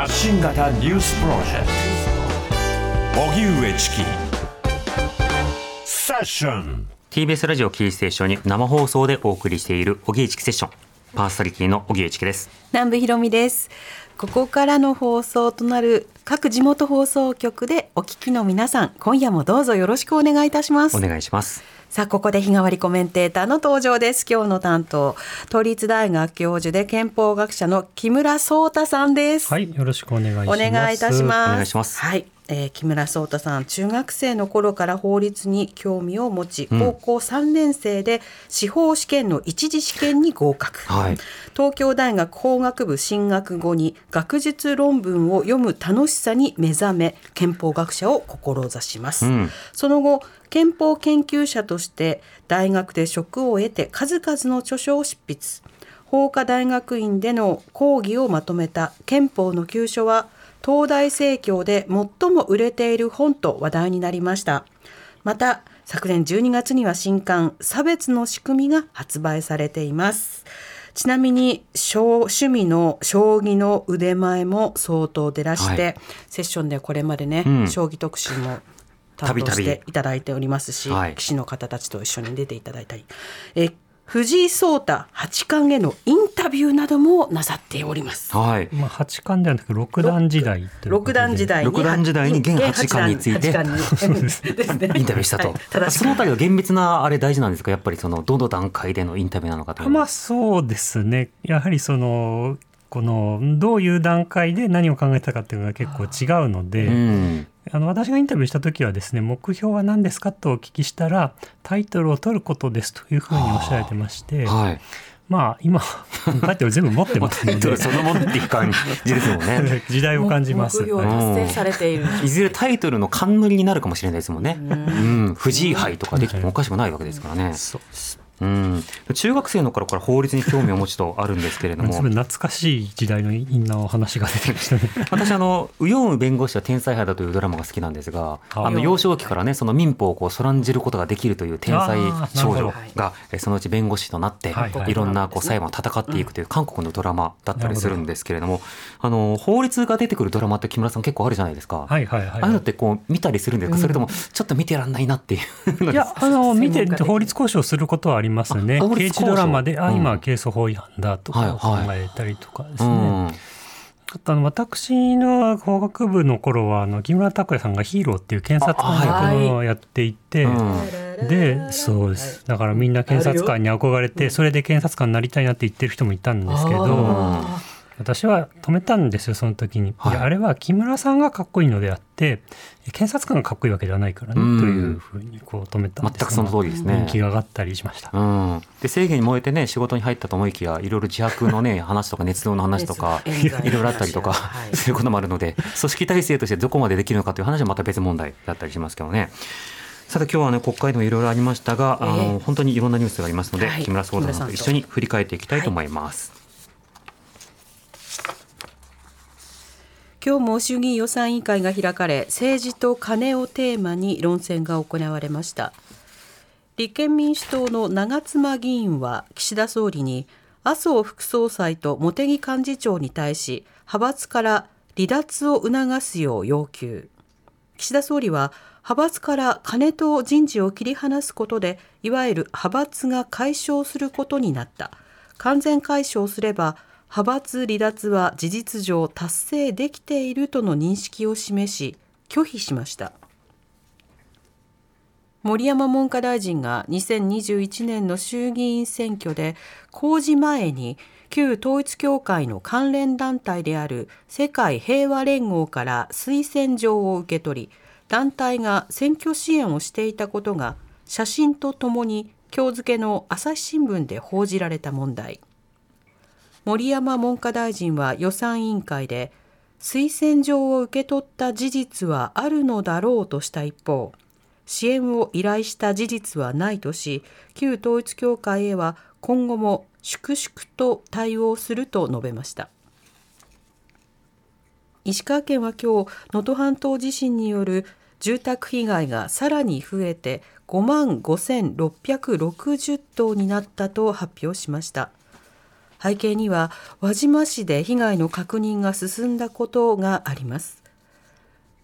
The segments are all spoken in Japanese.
発信型ニュースプロジェクト。荻上チキ。セッション。TBS ラジオキーステーションに生放送でお送りしている荻上チキセッション。パーソナリティの荻上チキです。南部ひろみです。ここからの放送となる各地元放送局でお聞きの皆さん今夜もどうぞよろしくお願いいたします。お願いしますさあここで日替わりコメンテーターの登場です。今日の担当都立大学教授で憲法学者の木村壮太さんです。はい、よろしくお願いします。お願いいたします。お願いします。はい、えー木村壮太さん中学生の頃から法律に興味を持ち、高校3年生で司法試験の一次試験に合格、はい。東京大学法学部進学後に学術論文を読む楽しさに目覚め憲法学者を志します、うん。その後憲法研究者として大学で職を得て数々の著書を執筆。法科大学院での講義をまとめた憲法の急所は東大正教で最も売れている本と話題になりました。また昨年12月には新刊差別の仕組みが発売されています。ちなみに小趣味の将棋の腕前も相当出らして、はい。セッションでこれまでね、うん。将棋特集も担当していただいておりますし、はい。棋士の方たちと一緒に出ていただいたり、えー藤井聡太八冠へのインタビューなどもなさっております。はい。まあ八冠ではなく六段時代六段時代に六段時代に現八冠について。インタビューしたと、はい。そのあたりは厳密なあれ大事なんですか？やっぱりそのどの段階でのインタビューなのかとまあそうですね。やはりそのこのどういう段階で何を考えたかっていうのが結構違うので、うんあの私がインタビューした時はですね目標は何ですかとお聞きしたらタイトルを取ることですというふうにおっしゃられてまして、はいまあ今タイトル全部持ってます のでタイトルそのものっていう感じですもんね 時代を感じます。目標はい達成されている。いずれタイトルの冠になるかもしれないですもんね。うん、藤井杯とかできてもおかしくないわけですからね。そうですうん、中学生の頃から法律に興味を持ちとあるんですけれども。懐かしい時代のインナーお話が出てきましたね。私あの「ウヨンウ弁護士は天才派だ」というドラマが好きなんですがああの幼少期からねその民法をこうそらんじることができるという天才少女がえそのうち弁護士となってはいはい。いろんなこう裁判を戦っていくという韓国のドラマだったりするんですけれどもあの法律が出てくるドラマって木村さん結構あるじゃないですか。はいはいはい、ああいうのってこう見たりするんですか、それともちょっと見てらんないなっていうのいや、あの、見て法律交渉することはありますね。刑事ドラマで、あ、うん。今は刑訴法違反だとか考はいはい。えたりとかですね。うん。あとあの私の法学部の頃はあの木村拓哉さんがヒーローっていう検察官あ役をやっていて、うん。でそうです。だからみんな検察官に憧れてそれで検察官になりたいなって言ってる人もいたんですけどあ私は止めたんですよその時に、はい。あれは木村さんがかっこいいのであって検察官がかっこいいわけではないからね、うん。というふうにこう止めたんです。全くその通りですね。人気が上がったりしました、うん、で正義に燃えてね仕事に入ったと思いきやいろいろ自白のね 話とか熱動の話とかいろいろあったりとかはい。することもあるので組織体制としてどこまでできるのかという話はまた別問題だったりしますけどね。さて今日はね国会でもいろいろありましたが、あええ。の本当にいろんなニュースがありますので、はい。木村壮太さんと。一緒に振り返っていきたいと思います。今日も衆議院予算委員会が開かれ政治と金をテーマに論戦が行われました。立憲民主党の長妻議員は岸田総理に麻生副総裁と茂木幹事長に対し派閥から離脱を促すよう要求。岸田総理は派閥から金と人事を切り離すことでいわゆる派閥が解消することになった。完全解消すれば派閥離脱は事実上達成できているとの認識を示し拒否しました。森山文科大臣が2021年の衆議院選挙で公示前に旧統一教会の関連団体である世界平和連合から推薦状を受け取り団体が選挙支援をしていたことが写真とともに今日付の朝日新聞で報じられた問題。森山文科大臣は予算委員会で推薦状を受け取った事実はあるのだろうとした一方支援を依頼した事実はないとし旧統一教会へは今後も粛々と対応すると述べました。石川県は今日能登半島地震による住宅被害がさらに増えて5万5660棟になったと発表しました。背景には輪島市で被害の確認が進んだことがあります。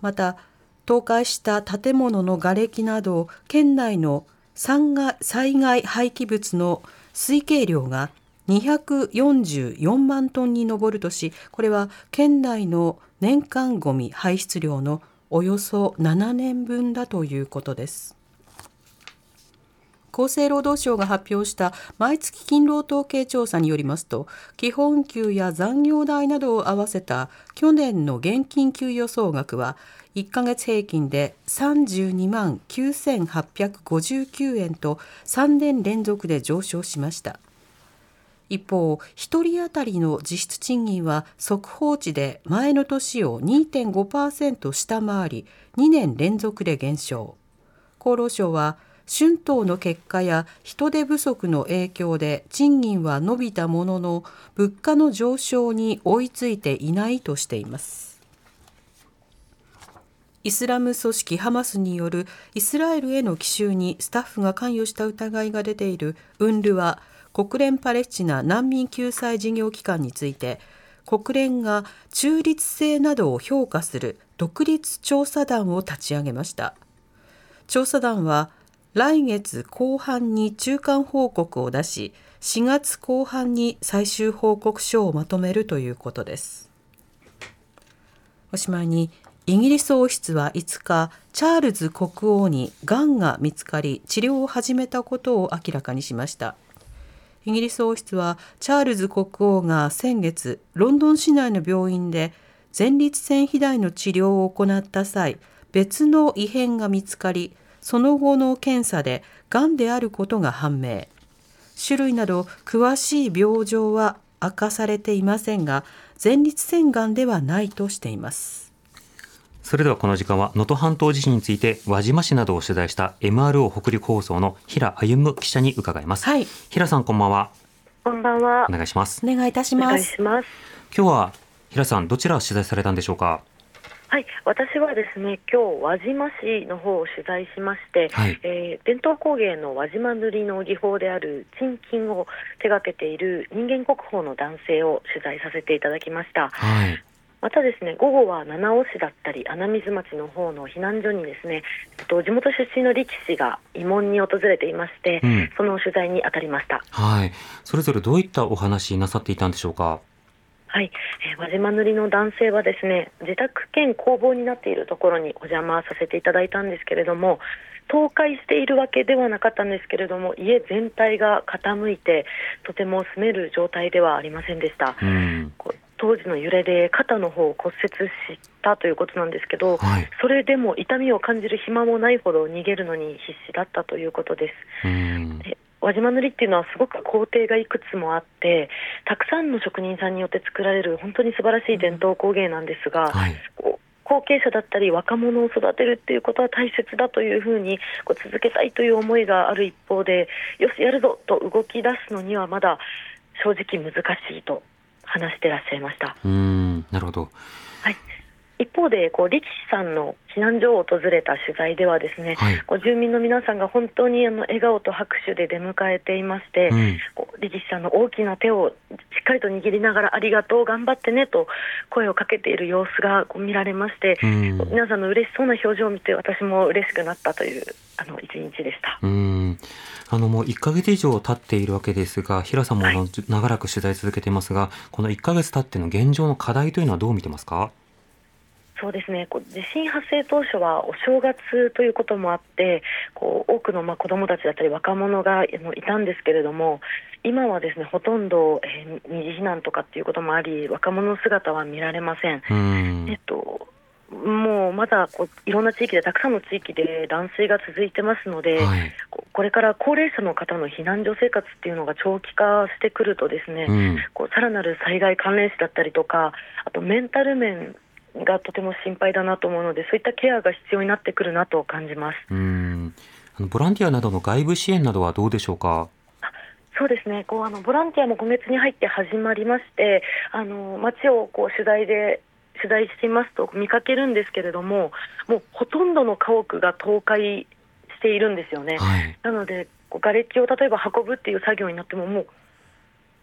また倒壊した建物の瓦礫など県内の災害廃棄物の推計量が244万トンに上るとしこれは県内の年間ごみ排出量のおよそ7年分だということです。厚生労働省が発表した毎月勤労統計調査によりますと基本給や残業代などを合わせた去年の現金給与総額は1ヶ月平均で32万9859円と3年連続で上昇しました。一方1人当たりの実質賃金は速報値で前の年を2.5%下回り2年連続で減少。厚労省は春闘の結果や人手不足の影響で賃金は伸びたものの物価の上昇に追いついていないとしています。イスラム組織ハマスによるイスラエルへの奇襲にスタッフが関与した疑いが出ているウンルワ国連パレスチナ難民救済事業機関について国連が中立性などを評価する独立調査団を立ち上げました。調査団は来月後半に中間報告を出し4月後半に最終報告書をまとめるということです。おしまいにイギリス王室は5日チャールズ国王にがんが見つかり治療を始めたことを明らかにしました。イギリス王室はチャールズ国王が先月ロンドン市内の病院で前立腺肥大の治療を行った際別の異変が見つかりその後の検査でがんであることが判明。種類など詳しい病状は明かされていませんが前立腺がんではないとしています。それではこの時間は能登半島地震について輪島市などを取材した MRO 北陸放送の平歩記者に伺います、はい、平さんこんばんは。こんばんは。お願いします。お願いいたします。今日は平さんどちらを取材されたんでしょうか？はい、私はですね今日輪島市の方を取材しまして、はい、えー、伝統工芸の輪島塗の技法である鎮金を手掛けている人間国宝の男性を取材させていただきました。はい、またですね午後は七尾市だったり穴水町の方の避難所にですね地元出身の力士が慰問に訪れていまして、うん、その取材に当たりました。はい、それぞれどういったお話なさっていたんでしょうか？はい、えー、輪島塗の男性はですね自宅兼工房になっているところにお邪魔させていただいたんですけれども倒壊しているわけではなかったんですけれども家全体が傾いてとても住める状態ではありませんでした。うん当時の揺れで肩の方を骨折したということなんですけど、はい、それでも痛みを感じる暇もないほど逃げるのに必死だったということです。で輪島塗っていうのはすごく工程がいくつもあってたくさんの職人さんによって作られる本当に素晴らしい伝統工芸なんですが、はい、後継者だったり若者を育てるっていうことは大切だというふうにこう続けたいという思いがある一方でよしやるぞと動き出すのにはまだ正直難しいと話してらっしゃいました。うんなるほど。はい一方でこう力士さんの避難所を訪れた取材ではですね、はい、こう住民の皆さんが本当にあの笑顔と拍手で出迎えていまして、うん、こう力士さんの大きな手をしっかりと握りながらありがとう頑張ってねと声をかけている様子がこう見られまして、うん、皆さんの嬉しそうな表情を見て私も嬉しくなったというあの一日でした。うん。あのもう1か月以上経っているわけですが、平さんも長らく取材続けていますが、はい、この1か月経っての現状の課題というのはどう見てますか？そうですね。こう地震発生当初はお正月ということもあってこう多くのまあ子どもたちだったり若者がいたんですけれども今はですねほとんど、えー、二次避難とかっていうこともあり若者の姿は見られません。ん。えっともうまだこういろんな地域でたくさんの地域で断水が続いてますので、はい、これから高齢者の方の避難所生活っていうのが長期化してくるとですね、うん、こうさらなる災害関連死だったりとかあとメンタル面がとても心配だなと思うのでそういったケアが必要になってくるなと感じますうんあのボランティアなどの外部支援などはどうでしょうか？そうですねこうあのボランティアも今月に入って始まりましてあの街をこう取材で取材していますと見かけるんですけれどももうほとんどの家屋が倒壊しているんですよね。はい、なのでこう瓦礫を例えば運ぶっていう作業になってもも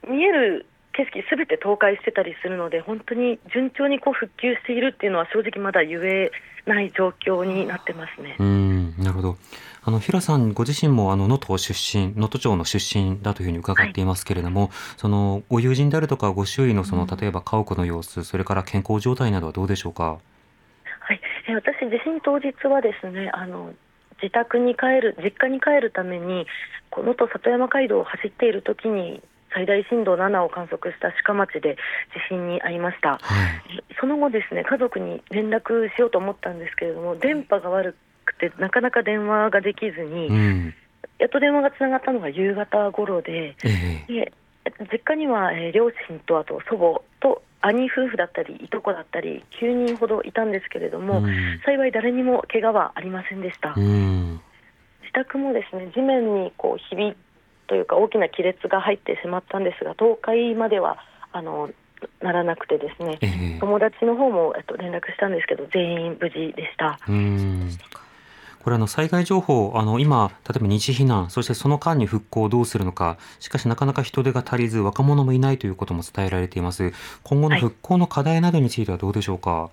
う見える景色すべて倒壊してたりするので本当に順調にこう復旧しているっていうのは正直まだ言えない状況になってますね。うんなるほどあの平さんご自身もあの能登出身能登町の出身だというふうに伺っていますけれども、はい、そのご友人であるとかご周囲のその例えば家屋の様子、それから健康状態などはどうでしょうか？はい、え私地震当日はですねあの自宅に帰る実家に帰るためにこのと里山街道を走っている時に最大震度7を観測した鹿町で地震に遭いました、はい、その後ですね家族に連絡しようと思ったんですけれども電波が悪くてなかなか電話ができずに、うん、やっと電話がつながったのが夕方頃でえー、で実家には、えー、両親とあと祖母と兄夫婦だったりいとこだったり9人ほどいたんですけれども、うん、幸い誰にも怪我はありませんでした。うん。自宅もですね地面にこう響というか大きな亀裂が入ってしまったんですが倒壊まではあのならなくてですね、えー、友達の方も、えっと、連絡したんですけど全員無事でした。これあの災害情報あの今例えば二次避難そしてその間に復興をどうするのかしかしなかなか人手が足りず若者もいないということも伝えられています。今後の復興の課題などについてはどうでしょうか、はい、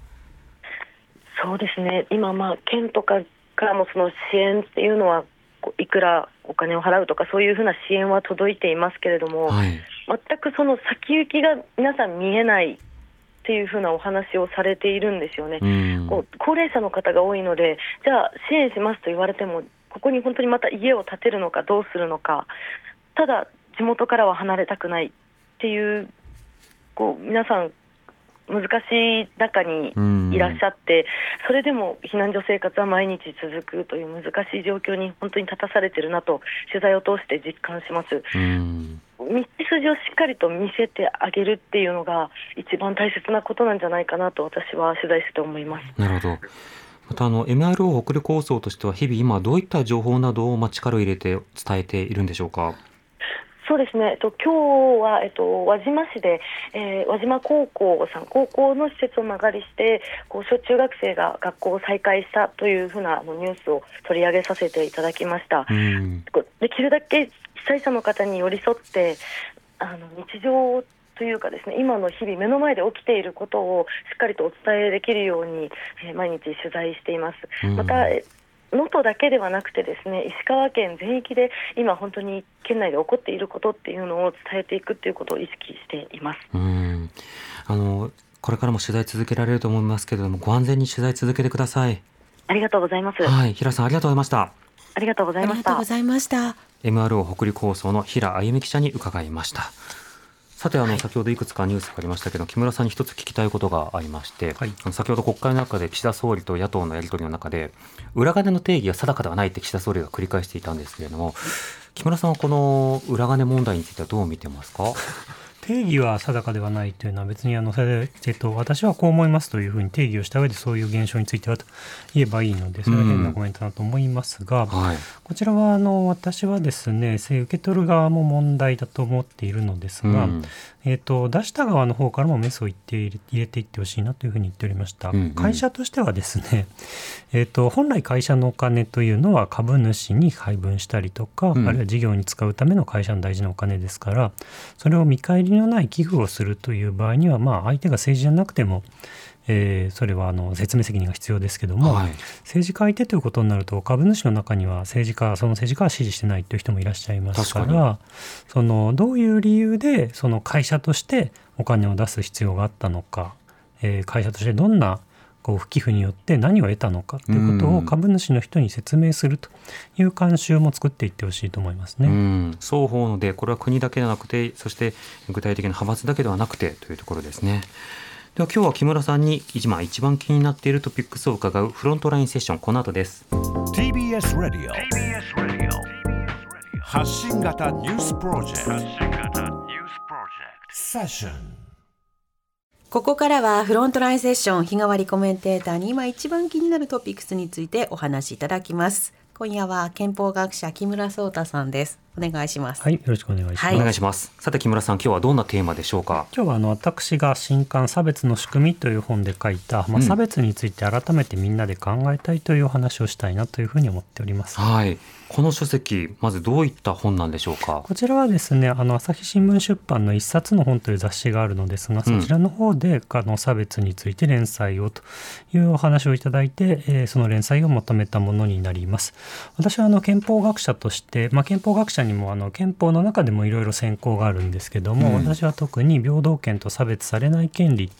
そうですね。今まあ県とかからもその支援っていうのはいくらお金を払うとかそういうふうな支援は届いていますけれども、はい、全くその先行きが皆さん見えないっていうふうなお話をされているんですよね。こう高齢者の方が多いのでじゃあ支援しますと言われてもここに本当にまた家を建てるのかどうするのか。ただ地元からは離れたくないっていうこう皆さん難しい中にいらっしゃって、それでも避難所生活は毎日続くという難しい状況に本当に立たされているなと取材を通して実感します。道筋をしっかりと見せてあげるっていうのが一番大切なことなんじゃないかなと私は取材して思います。なるほど。またあの MRO 北陸放送としては日々今どういった情報などをまあ力を入れて伝えているんでしょうか？そうですね、えっと、今日は、えっと、輪島市で、えー、輪島高校さん、高校の施設を間借りして、こう小中学生が学校を再開したというふうなあのニュースを取り上げさせていただきました。できるだけ被災者の方に寄り添って、あの日常というかですね今の日々目の前で起きていることをしっかりとお伝えできるように、えー、毎日取材しています。また能登だけではなくてですね石川県全域で今本当に県内で起こっていることっていうのを伝えていくっていうことを意識しています。うんあのこれからも取材続けられると思いますけれどもご安全に取材続けてください。ありがとうございます。はい、平さんありがとうございました。ありがとうございました。ありがとうございました。MRO 北陸放送の平あゆみ記者に伺いました。さてあの、先ほどいくつかニュースがありましたけど木村さんに一つ聞きたいことがありまして、はい、先ほど国会の中で岸田総理と野党のやり取りの中で裏金の定義が定かではないって岸田総理が繰り返していたんですけれども木村さんはこの裏金問題についてはどう見てますか？定義は定かではないというのは別にあの、えっと、私はこう思いますというふうに定義をした上でそういう現象についてはと言えばいいのでそれは変なコメントだと思いますが、うんはい、こちらはあの私はですね受け取る側も問題だと思っているのですが、うん、えっと、出した側の方からもメスを言って入れていってほしいなというふうに言っておりました、うんうん、会社としてはですね、えっと、本来会社のお金というのは株主に配分したりとか、あるいは事業に使うための会社の大事なお金ですからそれを見返りのない寄付をするという場合には、まあ、相手が政治じゃなくても、えー、それはあの説明責任が必要ですけども、はい、政治家相手ということになると株主の中には政治家その政治家は支持してないという人もいらっしゃいますからそのどういう理由でその会社としてお金を出す必要があったのか、えー、会社としてどんなこう不寄付によって何を得たのかということを株主の人に説明するという慣習も作っていってほしいと思いますね。双方のでこれは国だけではなくてそして具体的な派閥だけではなくてというところですね。では今日は木村さんに今一番気になっているトピックスを伺うフロントラインセッションこの後です。TBS ラディオ発信型ニュースプロジェクトセッションここからはフロントラインセッション日替わりコメンテーターに今一番気になるトピックスについてお話しいただきます。今夜は憲法学者木村壮太さんです。お願いします。はい、よろしくお願いします。はい、お願いします。さて木村さん、今日はどんなテーマでしょうか？今日はあの私が新刊差別の仕組みという本で書いた、まあ、差別について改めてみんなで考えたいというお話をしたいなというふうに思っております。はい。この書籍、まずどういった本なんでしょうか？こちらはですね、あの朝日新聞出版の一冊の本という雑誌があるのですが、そちらの方であの差別について連載をというお話をいただいて、えー、その連載をまとめたものになります。私はあの憲法学者として、まあ、憲法学者にもあの憲法の中でもいろいろ専攻があるんですけども、うん、私は特に平等権と差別されない権利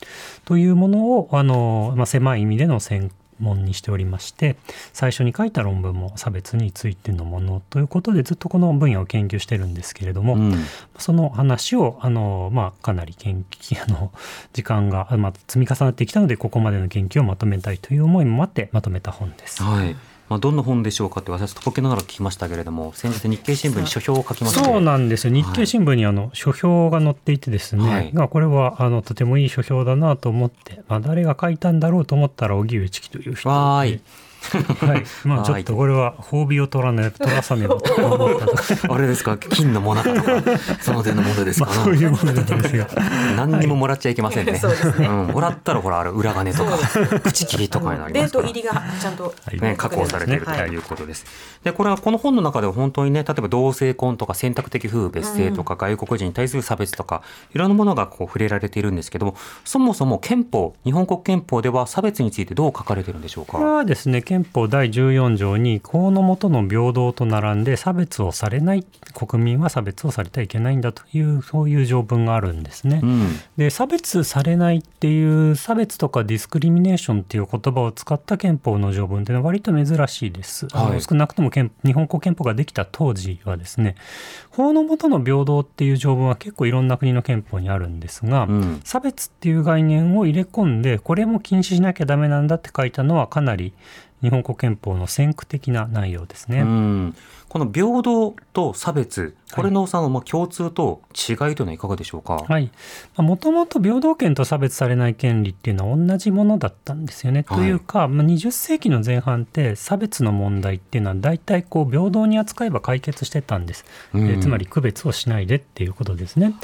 というものをあの、まあ、狭い意味での専門にしておりまして最初に書いた論文も差別についてのものということでずっとこの分野を研究してるんですけれども、うん、その話をあの、まあ、かなり研究あの時間が、まあ、積み重なってきたのでここまでの研究をまとめたいという思いもあってまとめた本です。はいまあ、どんな本でしょうかって私とぼけながら聞きましたけれども先日日経新聞に書評を書きましたそうなんですよ。日経新聞にあの書評が載っていてですね、はい、これはあのとてもいい書評だなと思って、まあ、誰が書いたんだろうと思ったら荻上チキという人で。はい、まあちょっとこれは褒美を取らね 取らさねば。と思ったあれですか？金のもなかとか その点のものですか、まあ、そういうものですが何にももらっちゃいけませんね,、はい。ね。うん、もらったらほらあれ裏金とか口切りとかになりますから。入りがちゃんと、ね、確保されているとい。うことです、でこれはこの本の中では本当にね例えば同性婚とか選択的夫婦別姓とか、外国人に対する差別とかいろんなものがこう触れられているんですけどもそもそも憲法日本国憲法では差別についてどう書かれているんでしょうか？これはですね憲法第14条に法の下の平等と並んで差別をされない国民は差別をされてはいけないんだというそういう条文があるんですね。うん、で差別されないっていう差別とかディスクリミネーションっていう言葉を使った憲法の条文っていうのは割と珍しいです。はい、あの少なくとも日本国憲法ができた当時はですね法の下の平等っていう条文は結構いろんな国の憲法にあるんですが、うん、差別っていう概念を入れ込んでこれも禁止しなきゃダメなんだって書いたのはかなり日本国憲法の先駆的な内容ですね。この平等と差別、これのそのまあ共通と違いというのはいかがでしょうか？はい。もともと平等権と差別されない権利っていうのは同じものだったんですよね。はい、というか、まあ、20世紀の前半って差別の問題っていうのは大体こう平等に扱えば解決してたんです。うん、つまり区別をしないでっていうことですね。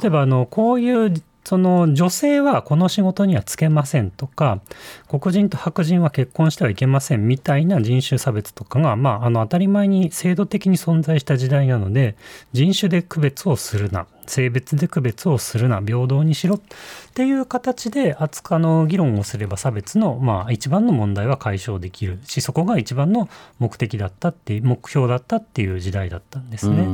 例えばあのこういうその女性はこの仕事にはつけませんとか黒人と白人は結婚してはいけませんみたいな人種差別とかが、まあ、あの当たり前に制度的に存在した時代なので人種で区別をするな。性別で区別をするな平等にしろっていう形で扱の議論をすれば差別の、まあ、一番の問題は解消できるしそこが一番の目的だったっていう目標だったっていう時代だったんですね、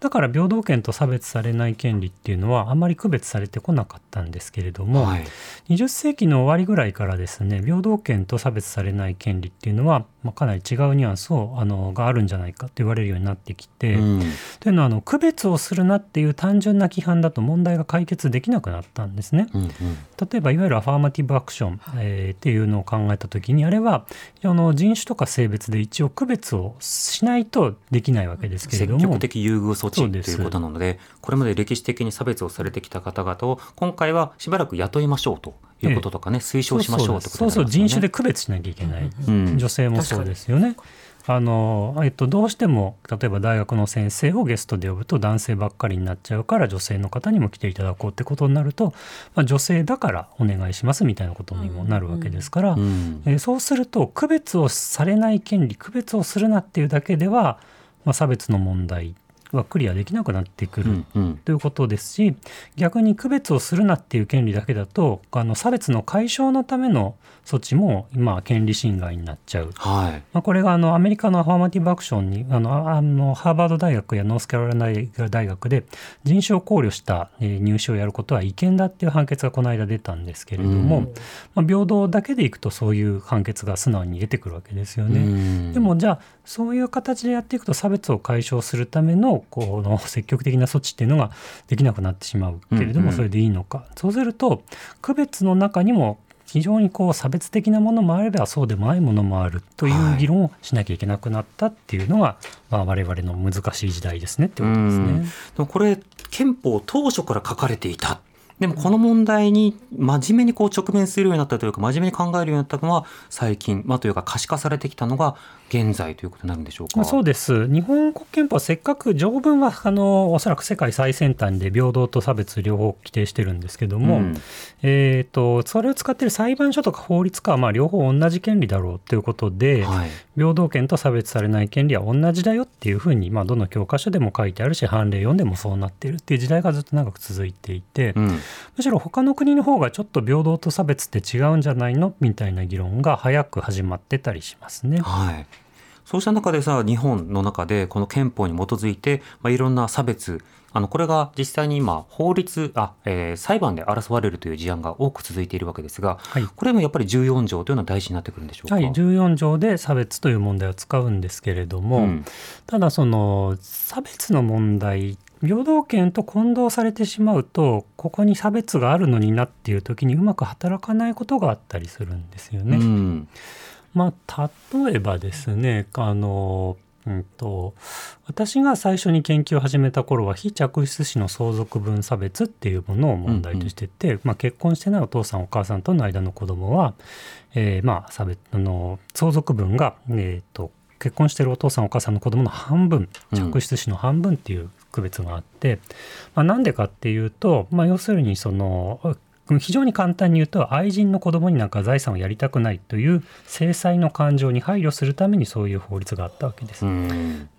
だから平等権と差別されない権利っていうのはあまり区別されてこなかったんですけれども、はい、20世紀の終わりぐらいからですね平等権と差別されない権利っていうのは、まあ、かなり違うニュアンスをあのがあるんじゃないかって言われるようになってきて、うん、というのはあの区別をするなっていう単純な規範だと問題が解決できなくなったんですね。うんうん、例えばいわゆるアファーマティブアクション、えー、っていうのを考えた時にあれはあの人種とか性別で一応区別をしないとできないわけですけれども積極的優遇措置ということなのでこれまで歴史的に差別をされてきた方々を今回はしばらく雇いましょうと。いうこととかね、ええ、推奨しましょうってこと、ね、そうそう人種で区別しなきゃいけない、うん、女性もそうですよね。あの、えっと、どうしても例えば大学の先生をゲストで呼ぶと男性ばっかりになっちゃうから女性の方にも来ていただこうってことになると、まあ、女性だからお願いしますみたいなことにもなるわけですから、うん、えー、そうすると区別をされない権利区別をするなっていうだけでは、まあ、差別の問題はクリアできなくなってくる、ということですし逆に区別をするなっていう権利だけだとあの差別の解消のための措置も今権利侵害になっちゃう、はい、まあ、これがあのアメリカのアファーマティブアクションにあのあのハーバード大学やノースカロライナ大学で人種を考慮した入試をやることは違憲だっていう判決がこの間出たんですけれども、うん、まあ、平等だけでいくとそういう判決が素直に出てくるわけですよね。うん、でもじゃあそういう形でやっていくと差別を解消するためのこの積極的な措置っていうのができなくなってしまうけれどもそれでいいのか、うんうん、そうすると区別の中にも非常にこう差別的なものもあればそうでもないものもあるという議論をしなきゃいけなくなったっていうのが、まあ、我々の難しい時代ですねってことですね。でこれ憲法当初から書かれていたでもこの問題に真面目にこう直面するようになったというか真面目に考えるようになったのは最近、まあ、というか可視化されてきたのが現在ということになるんでしょうか？そうです。日本国憲法はせっかく条文はあのおそらく世界最先端で平等と差別両方規定してるんですけども、うん、えっ、とそれを使っている裁判所とか法律家はまあ両方同じ権利だろうということで、はい、平等権と差別されない権利は同じだよっていうふうにまあどの教科書でも書いてあるし判例読んでもそうなっているっていう時代がずっと長く続いていて、うん、むしろ他の国の方がちょっと平等と差別って違うんじゃないの？みたいな議論が早く始まってたりしますね。はいそうした中でさ、日本の中でこの憲法に基づいて、まあ、いろんな差別、あの、これが実際に今、法律、あ、えー、裁判で争われるという事案が多く続いているわけですが、はい、これもやっぱり14条というのは大事になってくるんでしょうか？はい、14条で差別という問題を使うんですけれども、うん、ただその、差別の問題平等権と混同されてしまうとここに差別があるのになっていう時にうまく働かないことがあったりするんですよね。うん、まあ、例えばですねあの、うんと、私が最初に研究を始めた頃は非嫡出子の相続分差別っていうものを問題としてて、うんうん、まあ、結婚してないお父さんお母さんとの間の子供は、えー、まあ差別あの相続分が、えーと、結婚してるお父さんお母さんの子供の半分嫡出子の半分っていう区別があって、まあ、なんでかっていうと、まあ、要するにその非常に簡単に言うと愛人の子供になんか財産をやりたくないという制裁の感情に配慮するためにそういう法律があったわけです。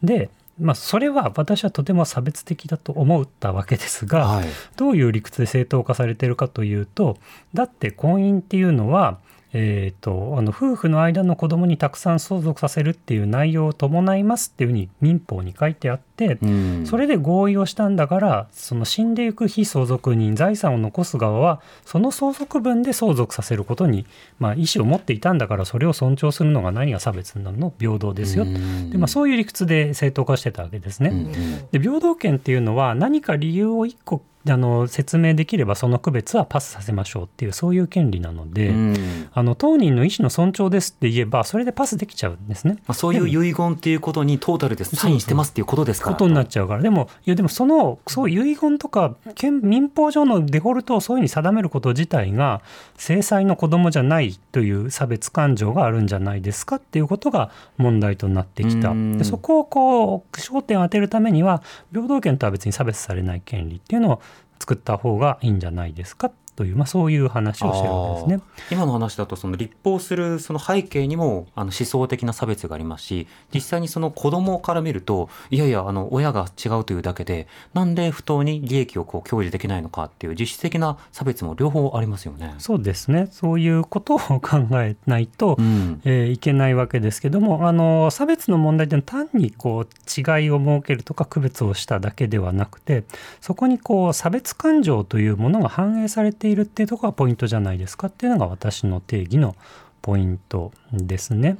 でまあ、それは私はとても差別的だと思ったわけですが、はい、どういう理屈で正当化されているかというとだって婚姻っていうのはえーと、あの夫婦の間の子供にたくさん相続させるっていう内容を伴いますっていうふうに民法に書いてあって、うん、それで合意をしたんだからその死んでいく非相続人財産を残す側はその相続分で相続させることに、まあ、意思を持っていたんだからそれを尊重するのが何が差別なの？平等ですよ、うん、でまあ、そういう理屈で正当化してたわけですね。うん、で平等権っていうのは何か理由を1個あの説明できればその区別はパスさせましょうっていうそういう権利なので、うん、あの当人の意思の尊重ですって言えばそれでパスできちゃうんですね。まあ、そういう遺言っていうことにトータルでサインしてますっていうことですから。ことになっちゃうからでもいやでもそのそう遺言とか民法上のデフォルトをそういうふうに定めること自体が制裁の子供じゃないという差別感情があるんじゃないですかっていうことが問題となってきた。でそこをこう焦点を当てるためには平等権とは別に差別されない権利っていうのを作った方がいいんじゃないですかという、まあ、そういう話をしてるわけですね。今の話だとその立法するその背景にもあの思想的な差別がありますし実際にその子供から見るといやいやあの親が違うというだけでなんで不当に利益をこう享受できないのかっていう実質的な差別も両方ありますよね。そうですね。そういうことを考えないと、うん、えー、いけないわけですけどもあの差別の問題って単にこう違いを設けるとか区別をしただけではなくてそこにこう差別感情というものが反映されているっていうところがポイントじゃないですかっていうのが私の定義のポイントですね。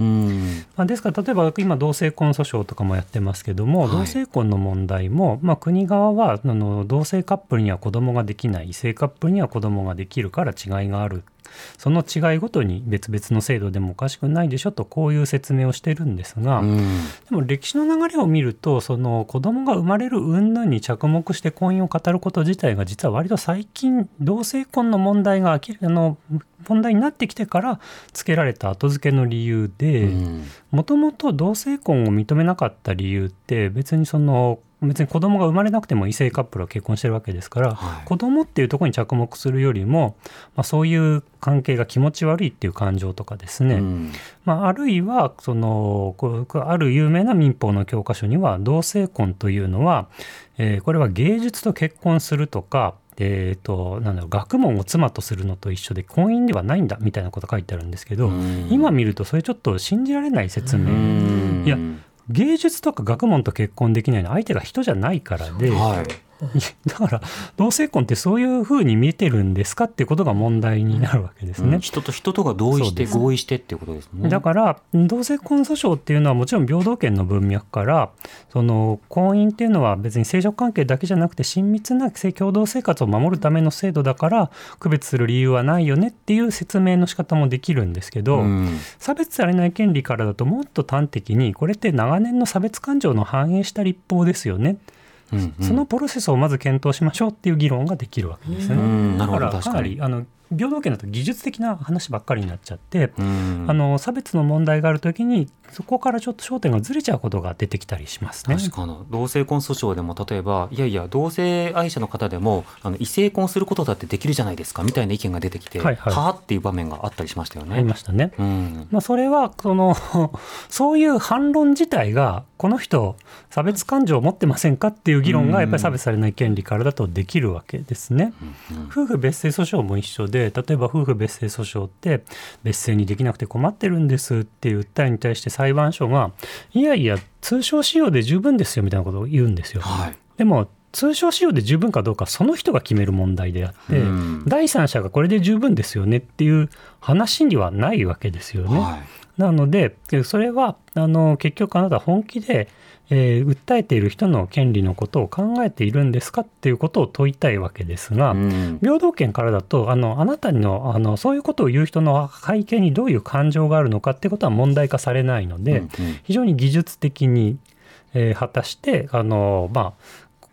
まあ、ですから例えば今同性婚訴訟とかもやってますけども、はい、同性婚の問題も、まあ、国側はあの同性カップルには子供ができない異性カップルには子供ができるから違いがあるその違いごとに別々の制度でもおかしくないでしょとこういう説明をしてるんですが、うん、でも歴史の流れを見るとその子供が生まれる云々に着目して婚姻を語ること自体が実は割と最近同性婚の問題が明らあの問題になってきてから付けられた後付けの理由でもともと同性婚を認めなかった理由って別にその別に子供が生まれなくても異性カップルは結婚してるわけですから、はい、子供っていうところに着目するよりも、まあ、そういう関係が気持ち悪いっていう感情とかですね、うん、まあ、あるいはそのある有名な民法の教科書には同性婚というのは、えー、これは芸術と結婚するとかえーと、なんだろう学問を妻とするのと一緒で婚姻ではないんだみたいなこと書いてあるんですけど今見るとそれちょっと信じられない説明。いや芸術とか学問と結婚できないのは相手が人じゃないからで、はい、だから同性婚ってそういうふうに見えてるんですかっていうことが問題になるわけですね。うん、人と人とが同意して合意してっていうことですね。だから同性婚訴訟っていうのはもちろん平等権の文脈からその婚姻っていうのは別に生殖関係だけじゃなくて親密な共同生活を守るための制度だから区別する理由はないよねっていう説明の仕方もできるんですけど、うん、差別されない権利からだともっと端的にこれって長年の差別感情の反映した立法ですよね。うんうん、そのプロセスをまず検討しましょうっていう議論ができるわけですね。だからかなりあの平等権だと技術的な話ばっかりになっちゃって、あの差別の問題があるときにそこからちょっと焦点がずれちゃうことが出てきたりしますね。確かの同性婚訴訟でも例えばいやいや同性愛者の方でもあの異性婚することだってできるじゃないですかみたいな意見が出てきて、はいはい、はあっていう場面があったりしましたよね。ありましたね。うん、まあそれはその そういう反論自体がこの人差別感情を持ってませんかっていう議論がやっぱり差別されない権利からだとできるわけですね。うんうん、夫婦別姓訴訟も一緒で例えば夫婦別姓訴訟って別姓にできなくて困ってるんですっていう訴えに対して裁判所がいやいや通称使用で十分ですよみたいなことを言うんですよ。はい、でも通称使用で十分かどうかその人が決める問題であって、うん、第三者がこれで十分ですよねっていう話にはないわけですよね。はい、なのでそれはあの結局あなた本気でえー、訴えている人の権利のことを考えているんですかっていうことを問いたいわけですが、うん、平等権からだとあのあなたのあのそういうことを言う人の背景にどういう感情があるのかってことは問題化されないので、うんうん、非常に技術的に、えー、果たしてあの、まあ、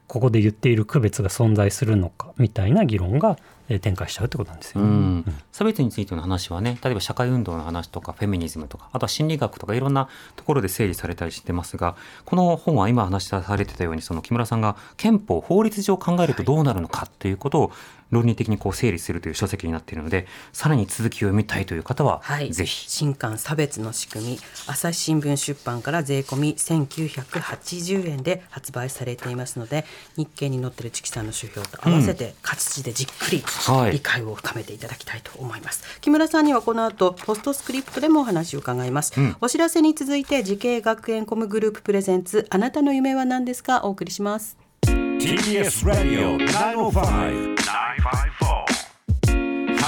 ここで言っている区別が存在するのかみたいな議論が展開しちゃうってことなんですよ、ね、うん、差別についての話はね例えば社会運動の話とかフェミニズムとかあとは心理学とかいろんなところで整理されたりしてますがこの本は今話されてたようにその木村さんが憲法法律上考えるとどうなるのかっていうことを論理的にこう整理するという書籍になっているのでさらに続きを読みたいという方は、はい、ぜひ。新刊差別の仕組み朝日新聞出版から税込み1980円で発売されていますので日経に載ってるチキさんの書評と合わせて活字でじっくり理解を深めていただきたいと思います、はい、木村さんにはこの後ポストスクリプトでもお話を伺います、うん、お知らせに続いて滋慶学園 COM グループ presents あなたの夢は何ですか？お送りします。TBS ラディオ905-954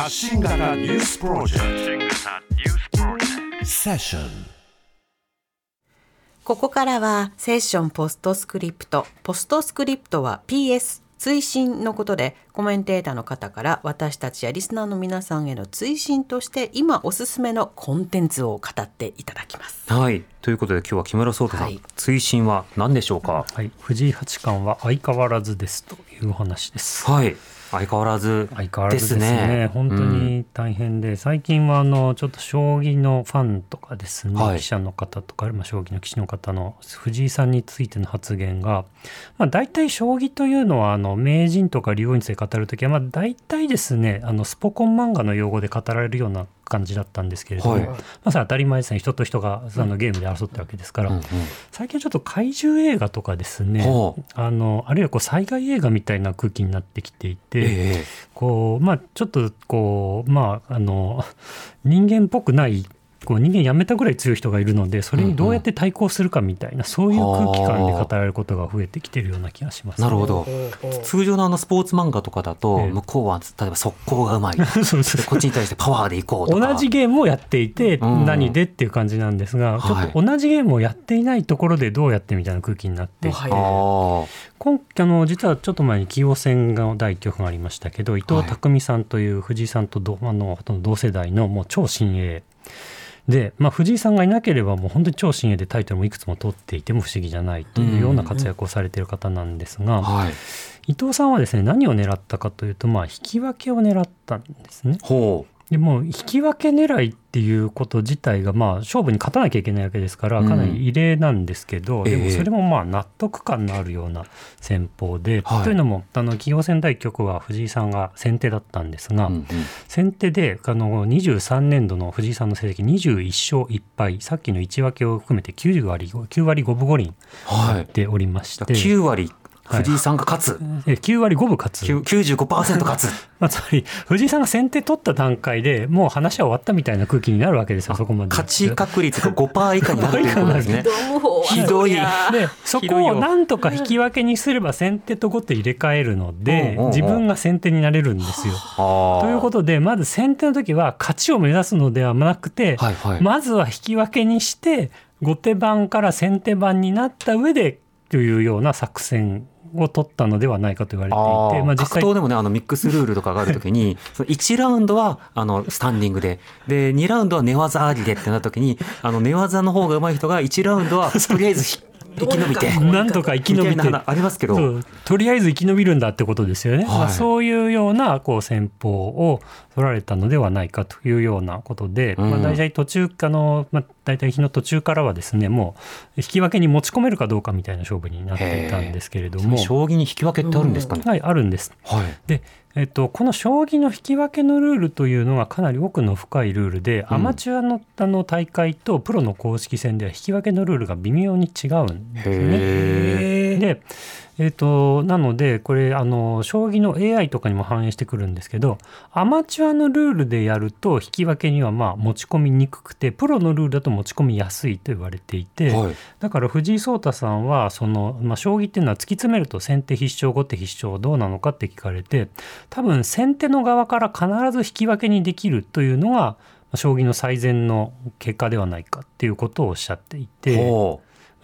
発信型ニュースプロジェクト。セッションここからはセッションポストスクリプト。ポストスクリプトは PS 追伸のことでコメンテーターの方から私たちやリスナーの皆さんへの追伸として今おすすめのコンテンツを語っていただきます。はい。ということで今日は木村壮太さん、はい、追伸は何でしょうか、はい、藤井八冠は相変わらずですというお話です。はい相変わらずですね。ね。本当に大変で、うん、最近はあのちょっと将棋のファンとかですね、はい、記者の方とか、まあ、将棋の棋士の方の藤井さんについての発言が、まあ、大体将棋というのはあの名人とか竜王について語るときは、まあ、大体ですねあのスポコン漫画の用語で語られるような感じだったんですけれども、はい、まあ、それ当たり前ですね。人と人があのゲームで争ったわけですから、うんうん、最近ちょっと怪獣映画とかですね、あ。のあるいはこう災害映画みたいな空気になってきていて、えー、こうまあ、ちょっとこう、まあ、あの人間っぽくないこう人間辞めたぐらい強い人がいるのでそれにどうやって対抗するかみたいな、うん。うん、そういう空気感で語られることが増えてきてるような気がします、ね、なるほど。通常のあのスポーツ漫画とかだと、向こうは例えば速攻がうまい。そうそうこっちに対してパワーでいこうとか。同じゲームをやっていて、何でっていう感じなんですが、ちょっと同じゲームをやっていないところでどうやってみたいな空気になっていて、今あの実はちょっと前に棋王戦が第1局がありましたけど伊藤匠さんという藤井さんとど、あのほとんど同世代のもう超新鋭で、まあ、藤井さんがいなければもう本当に超新鋭でタイトルもいくつも取っていても不思議じゃないというような活躍をされている方なんですが、はい、伊藤さんはですね何を狙ったかというと、まあ、引き分けを狙ったんですね。ほうでも引き分け狙いっていうこと自体がまあ勝負に勝たなきゃいけないわけですからかなり異例なんですけど、うん、でもそれもまあ納得感のあるような戦法で、えー、というのもあの棋王戦第1局は藤井さんが先手だったんですが、うんうん、先手であの23年度の藤井さんの成績21勝1敗さっきの1分けを含めて9割 ,9 割5分5厘やっておりまして、はい、9割藤井さんが勝つ。9割5分勝つ。95%勝つ。ま あ、つまり、藤井さんが先手取った段階でもう話は終わったみたいな空気になるわけですよ、そこまで。勝ち確率が5%以下になるということですね。ひどい。で、そこをなんとか引き分けにすれば先手と後手入れ替えるので、自分が先手になれるんですよ。ということで、まず先手の時は勝ちを目指すのではなくて、はいはい、まずは引き分けにして、後手番から先手番になった上でというような作戦を取ったのではないかと言われていて、まあ、実際格闘でもねあのミックスルールとかがあるときに 1ラウンドはあのスタンディングでで2ラウンドは寝技ありでってなったときにあの寝技の方が上手い人が1ラウンドは とりあえず生き延びて なんとか生き延びて。ありますけど。とりあえず生き延びるんだってことですよね、はい、まあ、そういうようなこう戦法を取られたのではないかというようなことで、うん、まあ、大体途中あの、まあ、大体日の途中からはですねもう引き分けに持ち込めるかどうかみたいな勝負になっていたんですけれども。将棋に引き分けってあるんですかね、はいあるんです、はい、でえっと、この将棋の引き分けのルールというのがかなり奥の深いルールで、うん、アマチュアのあの大会とプロの公式戦では引き分けのルールが微妙に違うんですね。でえーと、なのでこれあの将棋の AI とかにも反映してくるんですけどアマチュアのルールでやると引き分けにはまあ持ち込みにくくてプロのルールだと持ち込みやすいと言われていて、はい、だから藤井聡太さんはその、まあ、将棋っていうのは突き詰めると先手必勝後手必勝どうなのかって聞かれて多分先手の側から必ず引き分けにできるというのが将棋の最善の結果ではないかっていうことをおっしゃっていて。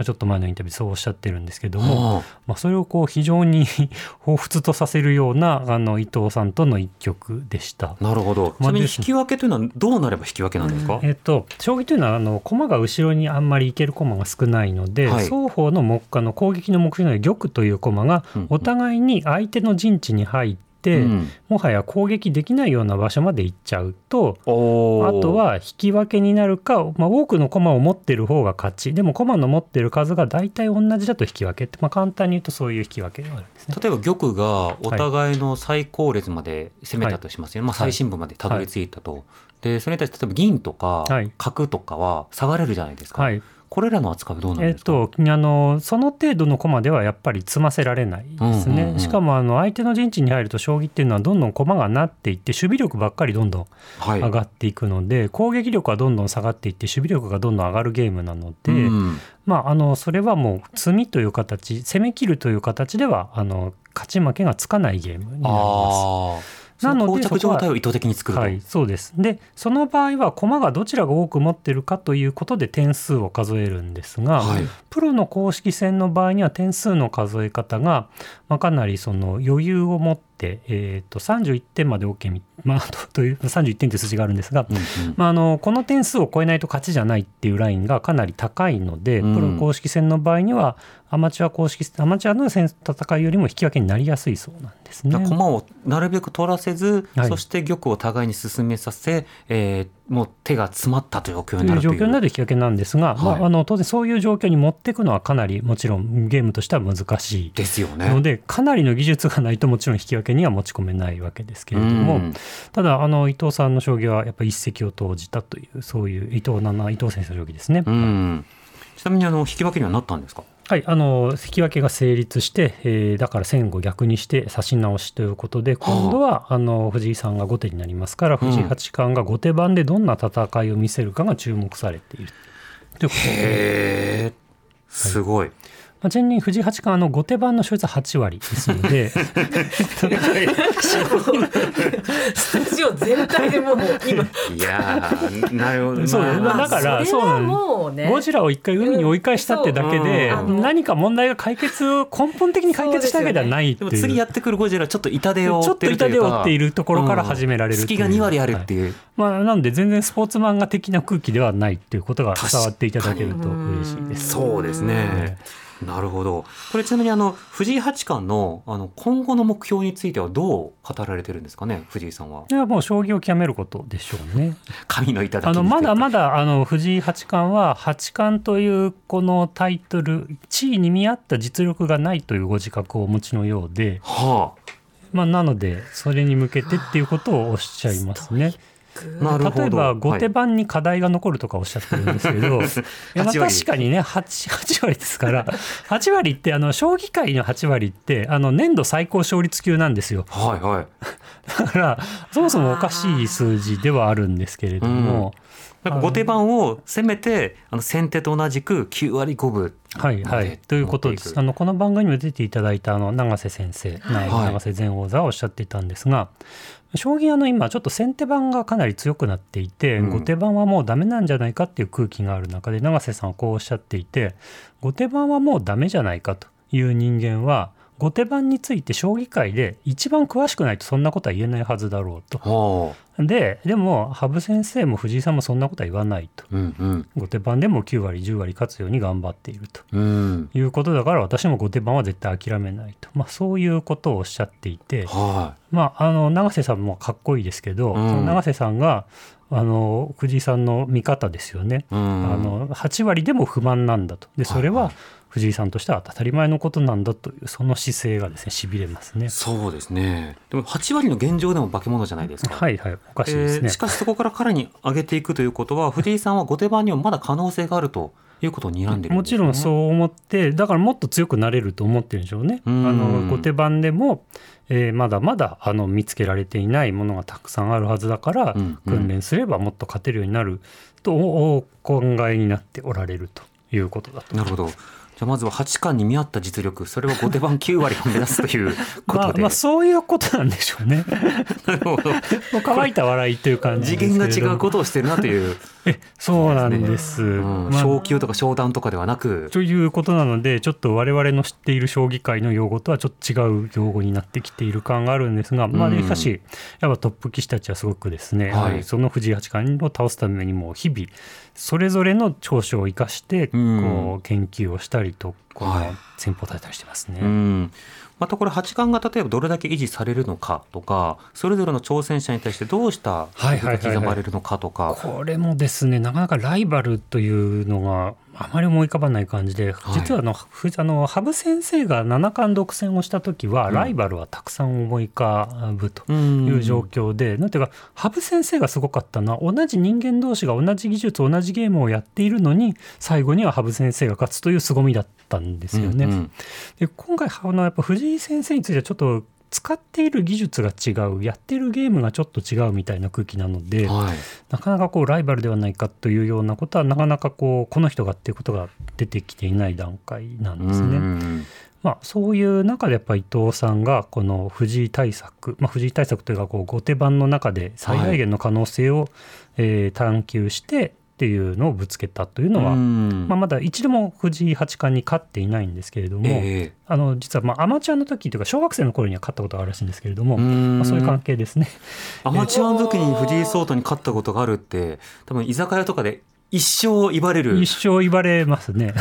ちょっと前のインタビューそうおっしゃってるんですけども、はあ、まあ、それをこう非常に 彷彿とさせるようなあの伊藤さんとの一局でした。なるほど。ちなみに引き分けというのはどうなれば引き分けなんですか？えっ、と将棋というのはあの駒が後ろにあんまりいける駒が少ないので、はい、双方の目下の攻撃の目標の玉という駒がお互いに相手の陣地に入って、うん、もはや攻撃できないような場所まで行っちゃうとあとは引き分けになるか、まあ、多くの駒を持ってる方が勝ち。でも駒の持ってる数が大体同じだと引き分けって、まあ、簡単に言うとそういう引き分けがあるんですね。例えば玉がお互いの最高列まで攻めたとしますよ、ね、はい、まあ、最深部までたどり着いたと。はい。でそれに対して例えば銀とか角とかは下がれるじゃないですか、はい、これらの扱いはどうなんですか、えっと、あのその程度の駒ではやっぱり詰ませられないですね、うんうんうん、しかもあの相手の陣地に入ると将棋っていうのはどんどん駒がなっていって守備力ばっかりどんどん上がっていくので、はい、攻撃力はどんどん下がっていって守備力がどんどん上がるゲームなので、うん、まあ、あのそれはもう詰みという形攻め切るという形ではあの勝ち負けがつかないゲームになります。なので膠着状態を意図的に作るはい、そうです。でその場合は駒がどちらが多く持ってるかということで点数を数えるんですが、はい、プロの公式戦の場合には点数の数え方が、まあ、かなりその余裕を持って、えー、と31点まで OK まあ、と いう31点という数字があるんですが、うんうん、まあ、あのこの点数を超えないと勝ちじゃないっていうラインがかなり高いので、プロ公式戦の場合にはアマチュア公式アマチュアの戦いよりも引き分けになりやすいそうなんですね。駒をなるべく取らせず、はい、そして玉を互いに進めさせ、えー、もう手が詰まったという状況になるという。状況になる引き分けなんですが、はい、まあ、あの当然そういう状況に持っていくのはかなりもちろんゲームとしては難しい。ですよね。のでかなりの技術がないともちろん引き分けには持ち込めないわけですけれども、ただあの伊藤さんの将棋はやっぱり一石を投じたというそういう伊藤七伊藤先生の将棋ですね。ちなみにあの引き分けにはなったんですか？はい、あの引き分けが成立して、えー、だから戦後逆にして指し直しということで今度はあの藤井さんが後手になりますから藤井八冠が後手番でどんな戦いを見せるかが注目されている。ということで。す。すごい、まあ、ちなみに藤井八冠の後手番の勝率は8割ですので。スタジオ全体でもう今。いやなるほど。そうだからそうゴジラを一回海に追い返したってだけで、何か問題が解決根本的に解決したわけではないっていう、ね、次やってくるゴジラちょっと痛手をちょっと痛手を負っているところから始められる隙が2割あるっていう、はい、まあ、なので全然スポーツ漫画的な空気ではないっていうことが伝わっていただけると嬉しいです。そうですね、なるほど。これちなみにあの藤井八冠のあの今後の目標についてはどう語られてるんですかね、藤井さんは。いやもう将棋を極めることでしょうね。神の頂あのまだまだあの藤井八冠は八冠というこのタイトル地位に見合った実力がないというご自覚をお持ちのようで。はあ。まあ、なのでそれに向けてっていうことをおっしゃいますね。例えば後手番に課題が残るとかおっしゃってるんですけど、は い、まあ確かにね 8, 8割ですから 8割ってあの将棋界の8割ってあの年度最高勝率級なんですよ。はいはい、だからそもそもおかしい数字ではあるんですけれども。なんか後手番を攻めてあの先手と同じく9割5分はいはい、ということです。あのこの番組にも出ていただいたあの永瀬先生、はい、永瀬前王座はおっしゃっていたんですが、将棋あの今ちょっと先手番がかなり強くなっていて、後手番はもうダメなんじゃないかっていう空気がある中で永瀬さんはこうおっしゃっていて後手番はもうダメじゃないかという人間は後手番について将棋界で一番詳しくないとそんなことは言えないはずだろうと。ででも羽生先生も藤井さんもそんなことは言わないと、うんうん、後手番でも9割10割勝つように頑張っていると、うん、いうことだから私も後手番は絶対諦めないと、まあ、そういうことをおっしゃっていて、はい、まあ、あの永瀬さんもかっこいいですけど、うん、その永瀬さんがあの藤井さんの見方ですよね、うん、あの8割でも不満なんだと。でそれは藤井さんとしては当たり前のことなんだというその姿勢がですねしびれますね。そうですね。でも8割の現状でも化け物じゃないですか。はいはいおかしいですね、えー、しかしそこから彼に上げていくということは藤井さんは後手番にもまだ可能性があるということを睨んで、ね、もちろんそう思ってだからもっと強くなれると思ってるんでしょうね。あの後手番でも、えー、まだまだあの見つけられていないものがたくさんあるはずだから、うんうん、訓練すればもっと勝てるようになるとお考えになっておられるということだとなるほどじゃあまずは八冠に見合った実力それは後手番9割を目指すという ことで。まあ、まあそういうことなんでしょうね。なるほど。乾いた笑いという感じ次元が違うことをしてるなというえ そうなんです、ね。うん。まあ、昇級とか昇段とかではなく。ということなのでちょっと我々の知っている将棋界の用語とはちょっと違う用語になってきている感があるんですが、まあ、しかしやっぱトップ棋士たちはすごくですね、はい、その藤井八冠を倒すためにも日々それぞれの長所を生かしてこう研究をしたりとか戦法を立てたりしてますね。うんまたこれ八冠が例えばどれだけ維持されるのかとかそれぞれの挑戦者に対してどうしたが刻まれるのかとか、これもですねなかなかライバルというのがあまり思い浮かばない感じで、実はあの、はい、あの羽生先生が七冠独占をした時は、ライバルはたくさん思い浮かぶという状況で、うん、なんていうか羽生先生がすごかったのは同じ人間同士が同じ技術同じゲームをやっているのに最後には羽生先生が勝つという凄みだったんですよね。うんうん、で今回あのやっぱ藤井先生についてはちょっと使っている技術が違うやってるゲームがちょっと違うみたいな空気なので、はい、なかなかこうライバルではないかというようなことはなかなかこうこの人がっていうことが出てきていない段階なんですね。まあ、そういう中でやっぱ伊藤さんがこの藤井対策、まあ、藤井対策というかこう後手番の中で最大限の可能性を、はい、えー、探求してっていうのをぶつけたというのは、まあ、まだ一度も藤井八冠に勝っていないんですけれども、えー、あの実はまあアマチュアの時というか小学生の頃には勝ったことがあるらしいんですけれども、まあ、そういう関係ですね。アマチュアの時に藤井聡太に勝ったことがあるって多分居酒屋とかで一生言われる。一生言われますね。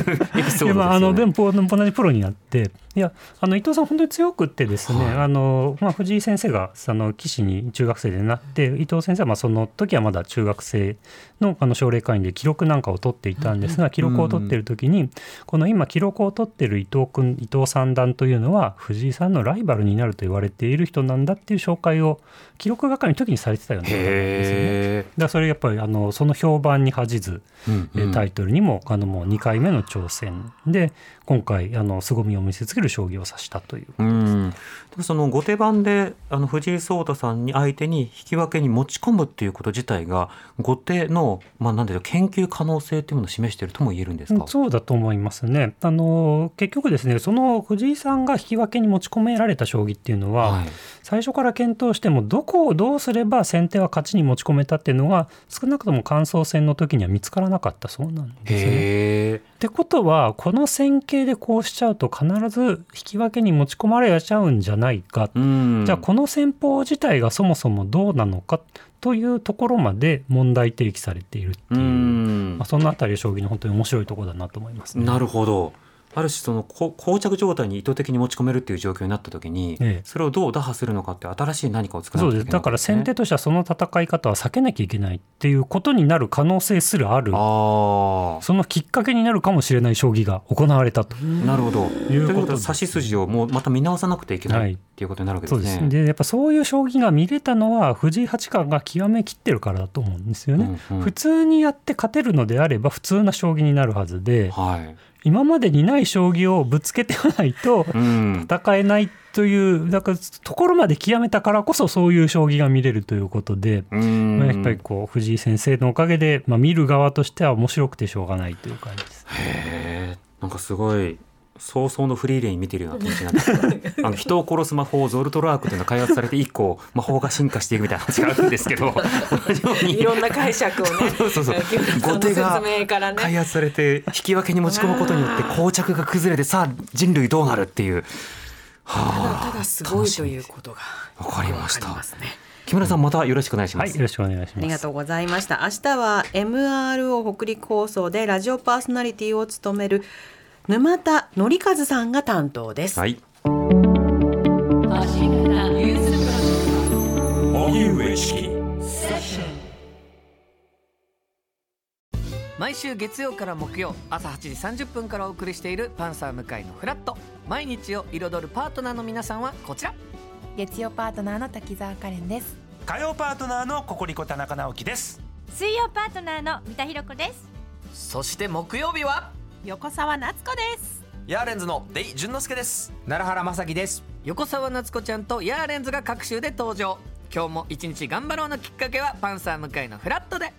でもあのでも同じプロになっていやあの伊藤さん本当に強くってですね、はい、あのまあ、藤井先生がその棋士に中学生でなって伊藤先生はまあその時はまだ中学生のあの奨励会員で記録なんかを取っていたんですが記録を取っている時にこの今記録を取っている伊藤君伊藤三段というのは藤井さんのライバルになると言われている人なんだっていう紹介を記録係の時にされてたようなですよね。だそれやっぱりあのその評判に恥じず、うんうん、タイトルにもあのもう2回目の挑戦で今回あの凄みを見せつける将棋を指したということですね。その後手番であの藤井聡太さんに相手に引き分けに持ち込むっていうこと自体が後手のまあなんで研究可能性っていうものを示しているとも言えるんですか？そうだと思いますね。あの結局ですねその藤井さんが引き分けに持ち込められた将棋っていうのは、はい、最初から検討してもどこをどうすれば先手は勝ちに持ち込めたっていうのが少なくとも感想戦の時には見つからなかったそうなんですね。ってことはこの戦型でこうしちゃうと必ず引き分けに持ち込まれちゃうんじゃないか、じゃあこの戦法自体がそもそもどうなのかというところまで問題提起されているっていう、まあ、そのあたり将棋の本当に面白いところだなと思います、ね、なるほどある種その膠着状態に意図的に持ち込めるっていう状況になった時に、ええ、それをどう打破するのかって新しい何かを作らないといけない、ね、だから先手としてはその戦い方は避けなきゃいけないっていうことになる可能性すらあるそのきっかけになるかもしれない将棋が行われたと。なるほど。いうこと指し筋をもうまた見直さなくてはいけない、はい、っていうことになるわけですね。そうですでやっぱそういう将棋が見れたのは藤井八冠が極めきってるからだと思うんですよね。うんうん、普通にやって勝てるのであれば普通な将棋になるはずで。はい今までにない将棋をぶつけてはないと戦えないという、だからところまで極めたからこそそういう将棋が見れるということで、まあ、やっぱりこう藤井先生のおかげで、まあ、見る側としては面白くてしょうがないという感じです。へなんかすごい早々のフリーレイン見てるような気持ちになって あの人を殺す魔法ゾルトラークというのが開発されて以降魔法が進化していくみたいな話があるんですけど。いろんな解釈をね。後手が開発されて引き分けに持ち込むことによって 膠着が崩れてさあ人類どうなるっていう。はあ、ただすごいということがわかりました。木村さんまたよろしくお願いします、はい、よろしくお願いします。ありがとうございました。明日は MRO 北陸放送でラジオパーソナリティを務める沼田紀和さんが担当です。はい。毎週月曜から木曜朝8時30分からお送りしているパンサー向井のフラット。毎日を彩るパートナーの皆さんはこちら。月曜パートナーの滝沢カレンです。火曜パートナーのココリコ田中直樹です。水曜パートナーの三田寛子です。そして木曜日は？横澤夏子です。ヤーレンズのデイ淳之介です。奈良原雅樹です。横澤夏子ちゃんとヤーレンズが各週で登場。今日も一日頑張ろうのきっかけはパンサー向井のフラットで